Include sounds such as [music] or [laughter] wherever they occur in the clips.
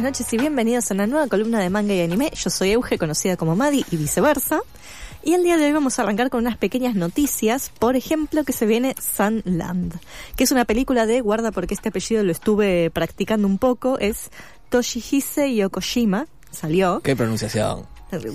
buenas noches y bienvenidos a una nueva columna de manga y anime. Yo soy Euge, conocida como Madi y viceversa. Y el día de hoy vamos a arrancar con unas pequeñas noticias. Por ejemplo, que se viene Sunland, que es una película de, guarda porque este apellido lo estuve practicando un poco, es Toshihise Yokoshima. Salió. ¿Qué pronunciación?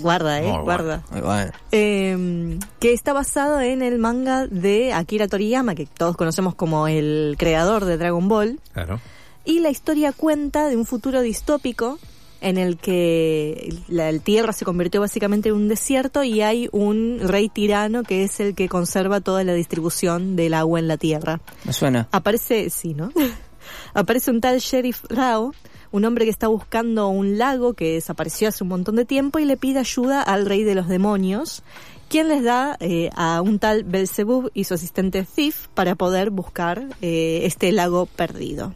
Guarda, eh, Muy guarda. Bueno. Eh, que está basado en el manga de Akira Toriyama, que todos conocemos como el creador de Dragon Ball. Claro. Y la historia cuenta de un futuro distópico en el que la tierra se convirtió básicamente en un desierto y hay un rey tirano que es el que conserva toda la distribución del agua en la tierra. Me suena. Aparece, sí, ¿no? [laughs] Aparece un tal Sheriff Rao, un hombre que está buscando un lago que desapareció hace un montón de tiempo y le pide ayuda al rey de los demonios, quien les da eh, a un tal Belzebub y su asistente Thief para poder buscar eh, este lago perdido.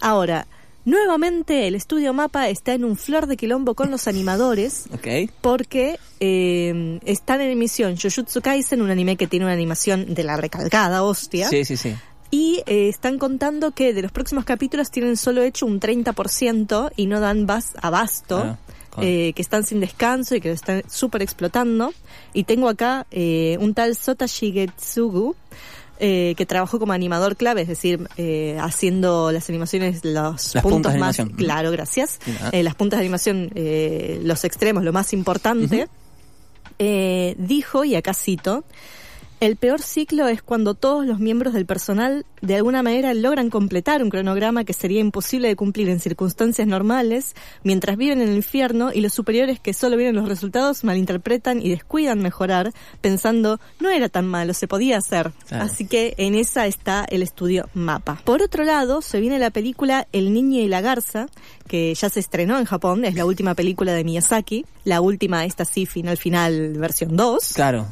Ahora, nuevamente el estudio Mapa está en un flor de quilombo con los animadores [laughs] Ok. porque eh, están en emisión Jujutsu Kaisen, un anime que tiene una animación de la recalcada hostia. Sí, sí, sí. Y eh, están contando que de los próximos capítulos tienen solo hecho un 30% y no dan bas abasto, Ah, eh, que están sin descanso y que están súper explotando. Y tengo acá eh, un tal Sota Shigetsugu, eh, que trabajó como animador clave, es decir, eh, haciendo las animaciones, los Las puntos puntas de más, animación. claro, gracias, eh, las puntas de animación, eh, los extremos, lo más importante, eh, dijo, y acá cito, el peor ciclo es cuando todos los miembros del personal de alguna manera logran completar un cronograma que sería imposible de cumplir en circunstancias normales mientras viven en el infierno y los superiores que solo vienen los resultados malinterpretan y descuidan mejorar pensando no era tan malo, se podía hacer. Así que en esa está el estudio Mapa. Por otro lado, se viene la película El Niño y la Garza, que ya se estrenó en Japón, es la última película de Miyazaki, la última, esta sí, final, final, versión 2. Claro.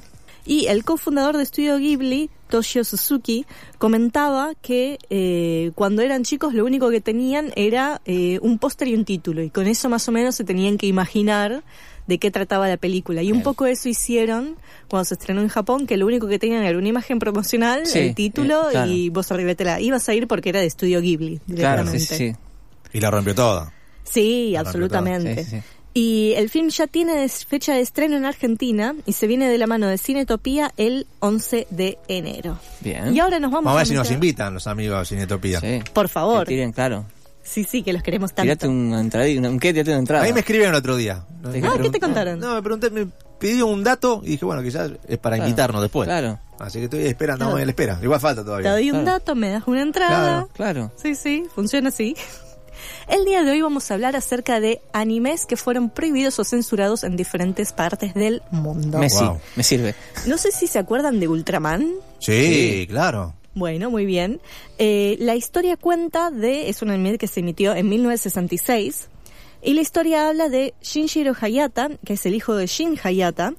Y el cofundador de Estudio Ghibli, Toshio Suzuki, comentaba que eh, cuando eran chicos lo único que tenían era eh, un póster y un título, y con eso más o menos se tenían que imaginar de qué trataba la película. Y un poco eso hicieron cuando se estrenó en Japón, que lo único que tenían era una imagen promocional, Sí, el título eh, claro. y vos arriba te la ibas a ir porque era de Estudio Ghibli Claro, directamente. sí, sí, sí. Y la rompió toda. Sí, La absolutamente. Sí, sí, sí. Y el film ya tiene des- fecha de estreno en Argentina y se viene de la mano de Cinetopía el 11 de enero. Bien. Y ahora nos vamos, Vamos a ver si nos invitan los amigos de Cinetopía. Sí. Por favor. Que tiren, claro. Sí, sí, que los queremos tanto. Tirate una entrada, un, qué, tirate una entrada. A mí me escribieron el otro día. ¿De Ah, qué? ¿qué te contaron? No, me pregunté, me pidió un dato y dije, bueno, quizás es para Claro. invitarnos después. Claro, Así que estoy esperando, Claro. estamos en la espera. Igual falta Te todavía. doy un Claro. dato, me das una entrada. Claro. claro. Sí, sí, funciona así. El día de hoy vamos a hablar acerca de animes que fueron prohibidos o censurados en diferentes partes del mundo. Me, sí, Wow. me sirve. No sé si se acuerdan de Ultraman. Sí, Sí. claro. Bueno, muy bien. Eh, la historia cuenta de, es un anime que se emitió en 1966, y la historia habla de Shinjiro Hayata, que es el hijo de Shin Hayata,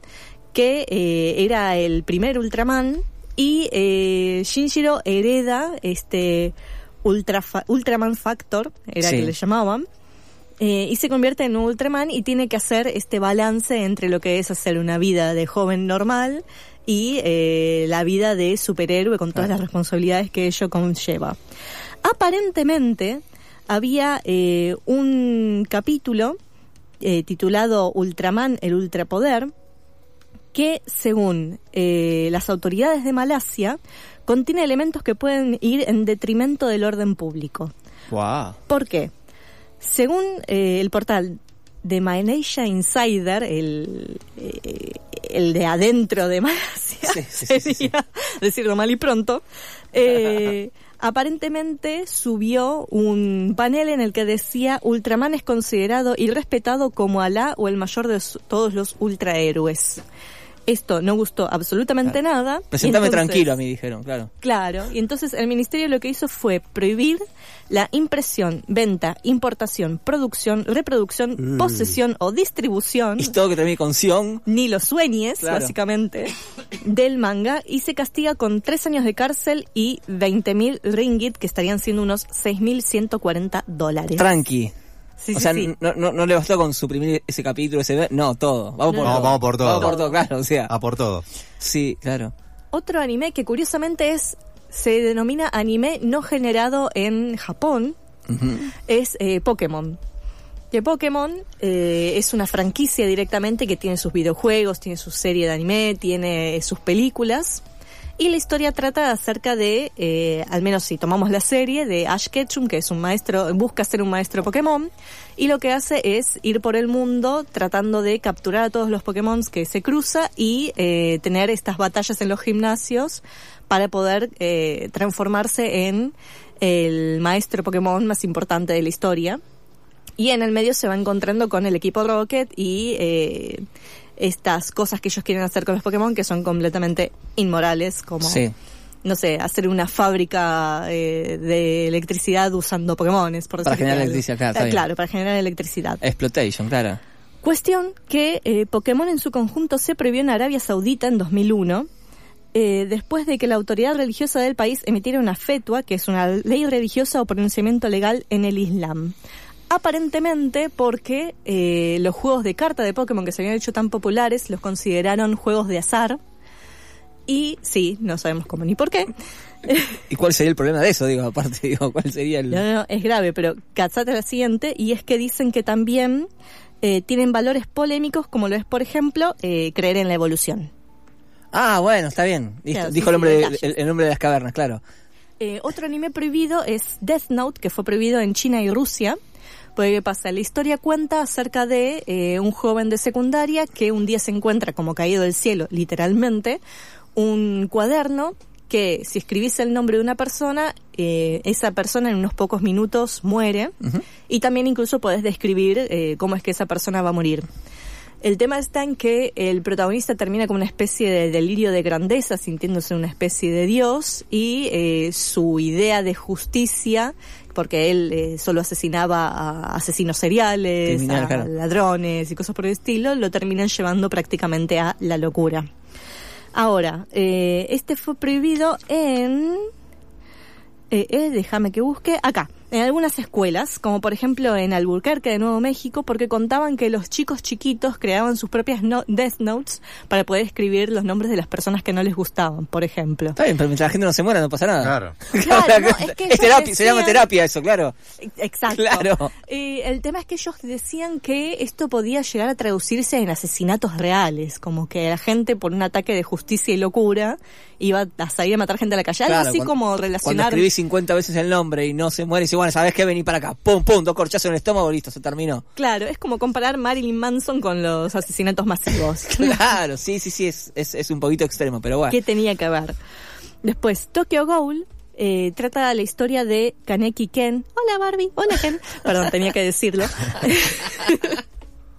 que eh, era el primer Ultraman, y eh, Shinjiro hereda este Ultra Ultraman Factor, era Sí. que le llamaban, eh, y se convierte en un Ultraman y tiene que hacer este balance entre lo que es hacer una vida de joven normal y eh, la vida de superhéroe con todas Claro. las responsabilidades que ello conlleva. Aparentemente había eh, un capítulo titulado Ultraman, el ultrapoder, que según eh, las autoridades de Malasia contiene elementos que pueden ir en detrimento del orden público. Wow. ¿Por qué? Según eh, el portal de Malaysia Insider, el, eh, el de adentro de Malasia, Sí, [laughs] sería decirlo mal y pronto, eh, [laughs] aparentemente subió un panel en el que decía Ultraman es considerado y respetado como Alá o el mayor de todos los ultrahéroes. Esto no gustó absolutamente nada. Presentame entonces- tranquilo a mí, dijeron, claro. Claro, y entonces el ministerio lo que hizo fue prohibir la impresión, venta, importación, producción, reproducción, Mm. posesión o distribución, Y todo que termine con Sion. ni los sueñes, Claro. básicamente, del manga y se castiga con tres años de cárcel y 20.000 ringgit, que estarían siendo unos 6.140 dólares. Tranqui. Sí, o sea, sí. No, no, no le bastó con suprimir ese capítulo, ese... No, todo. Vamos por No, todo. no. Vamos por todo. Vamos por todo, claro. O sea, A por todo. sí, claro. Otro anime que curiosamente es se denomina anime no generado en Japón es eh, Pokémon. Que Pokémon eh, es una franquicia directamente que tiene sus videojuegos, tiene su serie de anime, tiene sus películas. Y la historia trata acerca de, eh, al menos si tomamos la serie, de Ash Ketchum, que es un maestro, busca ser un maestro Pokémon, y lo que hace es ir por el mundo tratando de capturar a todos los Pokémon que se cruza y eh, tener estas batallas en los gimnasios para poder eh, transformarse en el maestro Pokémon más importante de la historia. Y en el medio se va encontrando con el equipo Rocket y estas cosas que ellos quieren hacer con los Pokémon que son completamente inmorales, como, Sí. no sé, hacer una fábrica eh, de electricidad usando Pokémones, por Para generar electricidad, claro, bien. Claro, para generar electricidad. Exploitation, claro. Cuestión que eh, Pokémon en su conjunto se prohibió en Arabia Saudita en 2001, eh, después de que la autoridad religiosa del país emitiera una fetua, que es una ley religiosa o pronunciamiento legal en el Islam. Aparentemente porque eh, los juegos de carta de Pokémon que se habían hecho tan populares los consideraron juegos de azar. Y sí, no sabemos cómo ni por qué. ¿Y cuál sería el problema de eso? Digo, aparte, [laughs] digo, ¿cuál sería el...? No, no, no, es grave, pero cazate la siguiente, y es que dicen que también eh, tienen valores polémicos, como lo es, por ejemplo, eh, creer en la evolución. Ah, bueno, está bien. Listo. Claro, sí, Dijo el, hombre el, el nombre de las cavernas, claro. Eh, otro anime prohibido es Death Note, que fue prohibido en China y Rusia. Pues, ¿qué pasa? La historia cuenta acerca de eh, un joven de secundaria que un día se encuentra como caído del cielo, literalmente, un cuaderno que si escribís el nombre de una persona, eh, esa persona en unos pocos minutos muere y también incluso podés describir eh, cómo es que esa persona va a morir. El tema está en que el protagonista termina como una especie de delirio de grandeza, sintiéndose una especie de dios, y eh, su idea de justicia, porque él eh, solo asesinaba a asesinos seriales, Criminal, a claro. ladrones y cosas por el estilo, lo terminan llevando prácticamente a la locura. Ahora, eh, este fue prohibido en... Eh, eh, déjame que busque acá, en algunas escuelas, como por ejemplo en Albuquerque de Nuevo México, porque contaban que los chicos chiquitos creaban sus propias no- Death Notes para poder escribir los nombres de las personas que no les gustaban, por ejemplo. Está bien, pero mientras la gente no se muera no pasa nada. Claro. [laughs] Claro, no, es que terapia, se llama terapia eso, claro. Exacto. Claro. Eh, el tema es que ellos decían que esto podía llegar a traducirse en asesinatos reales, como que la gente por un ataque de justicia y locura iba a salir a matar gente a la calle, algo Claro, así cuando- como Cuando relacionar... escribís 50 veces el nombre y no se muere, bueno, ¿sabes qué? Vení para acá. Pum, pum, dos corchazos en el estómago, listo, se terminó. Claro, es como comparar Marilyn Manson con los asesinatos masivos. [laughs] Claro, sí, sí, sí, es, es, es un poquito extremo, pero bueno. ¿Qué tenía que ver? Después, Tokyo Ghoul eh, trata la historia de Kaneki Ken. Hola Barbie, hola Ken. Perdón, tenía que decirlo. [laughs]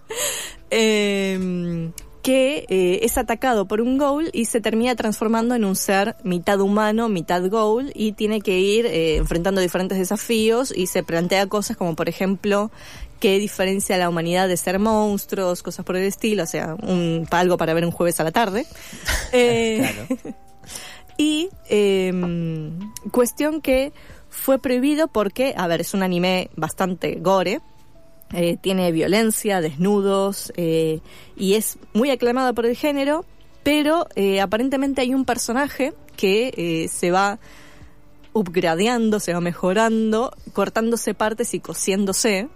[laughs] Em, que eh, es atacado por un ghoul y se termina transformando en un ser mitad humano, mitad ghoul y tiene que ir eh, enfrentando diferentes desafíos y se plantea cosas como por ejemplo qué diferencia a la humanidad de ser monstruos, cosas por el estilo, o sea, un, algo para ver un jueves a la tarde. [laughs] Eh, [laughs] y eh, cuestión que fue prohibido porque, a ver, es un anime bastante gore, eh, tiene violencia, desnudos, eh, y es muy aclamado por el género, pero eh, aparentemente hay un personaje que eh, se va upgradeando, se va mejorando, cortándose partes y cosiéndose.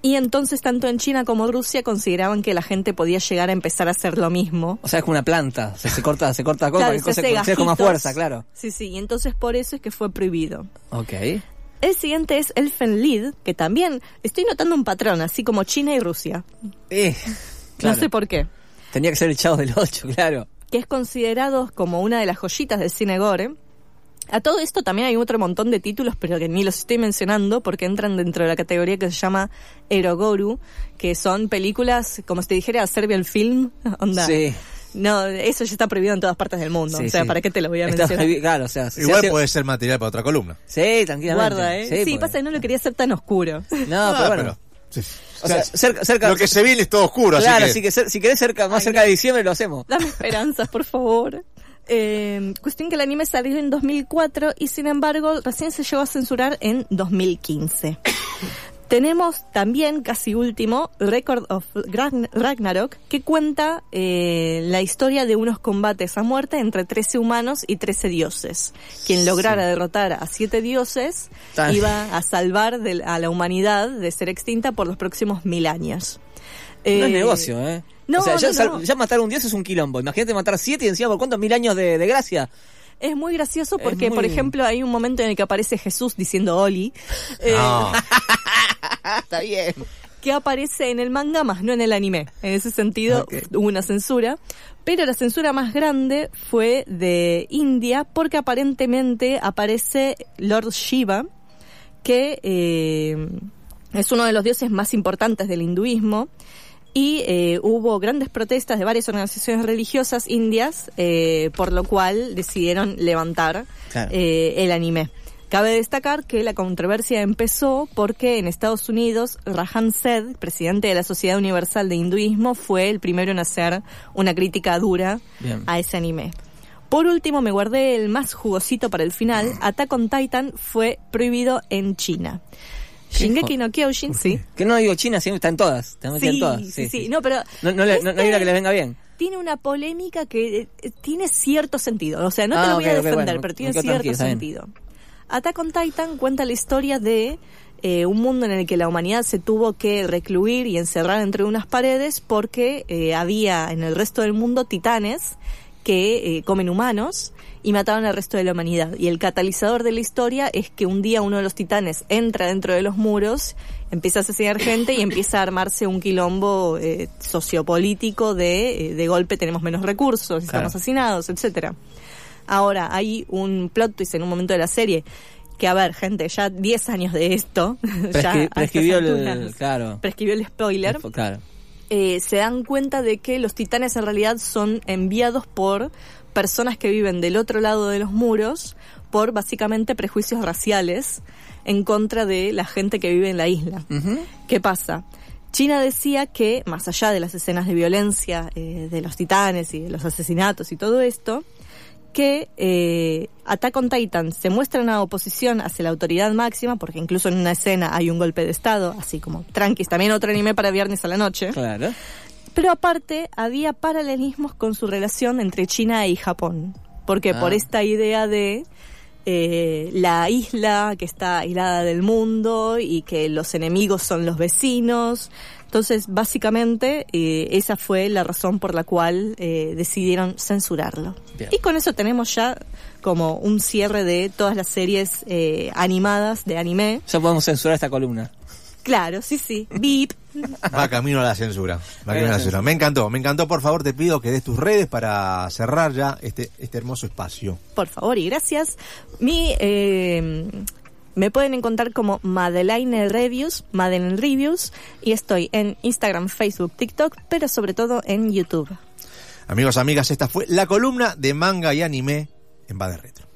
Y entonces tanto en China como Rusia consideraban que la gente podía llegar a empezar a hacer lo mismo. O sea, es como una planta, o sea, se corta, se corta Claro, se hace se con más fuerza, claro. Sí, sí, y entonces por eso es que fue prohibido. Ok. El siguiente es Elfenlied, que también estoy notando un patrón, así como China y Rusia. Eh, claro. No sé por qué. Tenía que ser el chavo del 8, claro. Que es considerado como una de las joyitas del cine gore. A todo esto también hay otro montón de títulos, pero que ni los estoy mencionando porque entran dentro de la categoría que se llama Erogoru, que son películas, como si te dijera Serbian Film, [laughs] onda. Sí. No, eso ya está prohibido en todas partes del mundo. Sí, o sea, sí. ¿para qué te lo voy a Está mencionar? prohibido, claro, o sea, se Igual hace- puede ser material para otra columna. Sí, tranquilamente. Guarda, ¿eh? Sí, porque- pasa que no lo quería hacer tan oscuro. No, Ah, pero bueno. sí. O sea, cerca, cerca. lo que se viene es todo oscuro, claro, así que... así que si querés cerca, más Ay, cerca de diciembre lo hacemos. Dame esperanzas, por favor. Eh, cuestión que el anime salió en 2004 y sin embargo recién se llegó a censurar en 2015. Tenemos también, casi último, Record of Ragn- Ragnarok, que cuenta eh, la historia de unos combates a muerte entre 13 humanos y 13 dioses. Quien lograra derrotar a 7 dioses iba a salvar de- a la humanidad de ser extinta por los próximos mil años. No es Eh, negocio, ¿eh? no, o sea, ya, no, ya matar a un dios es un quilombo. Imagínate matar siete y encima por cuántos mil años de, de gracia. Es muy gracioso porque, por ejemplo, hay un momento en el que aparece Jesús diciendo Oli. eh, No. [laughs] Está bien. que aparece en el manga más no en el anime. En ese sentido hubo una censura. Pero la censura más grande fue de India porque aparentemente aparece Lord Shiva, que eh, es uno de los dioses más importantes del hinduismo. Y eh, hubo grandes protestas de varias organizaciones religiosas indias, eh, por lo cual decidieron levantar Claro. eh, el anime. Cabe destacar que la controversia empezó porque en Estados Unidos Rajan Seth, presidente de la Sociedad Universal de Hinduismo, fue el primero en hacer una crítica dura Bien. a ese anime. Por último, me guardé el más jugosito para el final. Attack on Titan fue prohibido en China. Shingeki no Kyojin, sí. Que no digo China, sino está en todas. Está metida en Sí, todas. sí, sí. No, pero No, no, le- no- no hay una que le venga bien. tiene una polémica que eh, tiene cierto sentido. O sea, no te Ah, lo voy a defender, bueno, pero tiene cierto sentido. Attack on Titan cuenta la historia de eh, un mundo en el que la humanidad se tuvo que recluir y encerrar entre unas paredes porque eh, había en el resto del mundo titanes que eh, comen humanos y mataban al resto de la humanidad. Y el catalizador de la historia es que un día uno de los titanes entra dentro de los muros, empieza a asesinar gente y empieza a armarse un quilombo eh, sociopolítico de de golpe tenemos menos recursos, estamos Claro. asesinados, etcétera. Ahora, hay un plot twist en un momento de la serie que, a ver, gente, ya 10 años de esto, [laughs] ya Prescri- prescribió el. Claro. prescribió el spoiler, Claro. eh, se dan cuenta de que los titanes en realidad son enviados por personas que viven del otro lado de los muros por básicamente prejuicios raciales en contra de la gente que vive en la isla. ¿Qué pasa? China decía que, más allá de las escenas de violencia eh, de los titanes y de los asesinatos y todo esto, que eh, Attack on Titan se muestra una oposición hacia la autoridad máxima, porque incluso en una escena hay un golpe de estado, así como tranquis, también otro anime para viernes a la noche. Claro. Pero aparte, había paralelismos con su relación entre China y Japón. Porque Ah. por esta idea de eh, la isla que está aislada del mundo y que los enemigos son los vecinos. Entonces, básicamente, eh, esa fue la razón por la cual eh, decidieron censurarlo. Bien. Y con eso tenemos ya como un cierre de todas las series eh, animadas de anime. Ya podemos censurar esta columna. Claro, sí, sí. Beep. [laughs] Va camino a la censura. Va camino a la censura. Me encantó, me encantó. Por favor, te pido que des tus redes para cerrar ya este, este hermoso espacio. por favor y gracias. Mi, eh, me pueden encontrar como Madeleine Reviews, Madeleine Reviews, y estoy en Instagram, Facebook, TikTok, pero sobre todo en YouTube. Amigos, amigas, esta fue la columna de manga y anime en Va de Retro.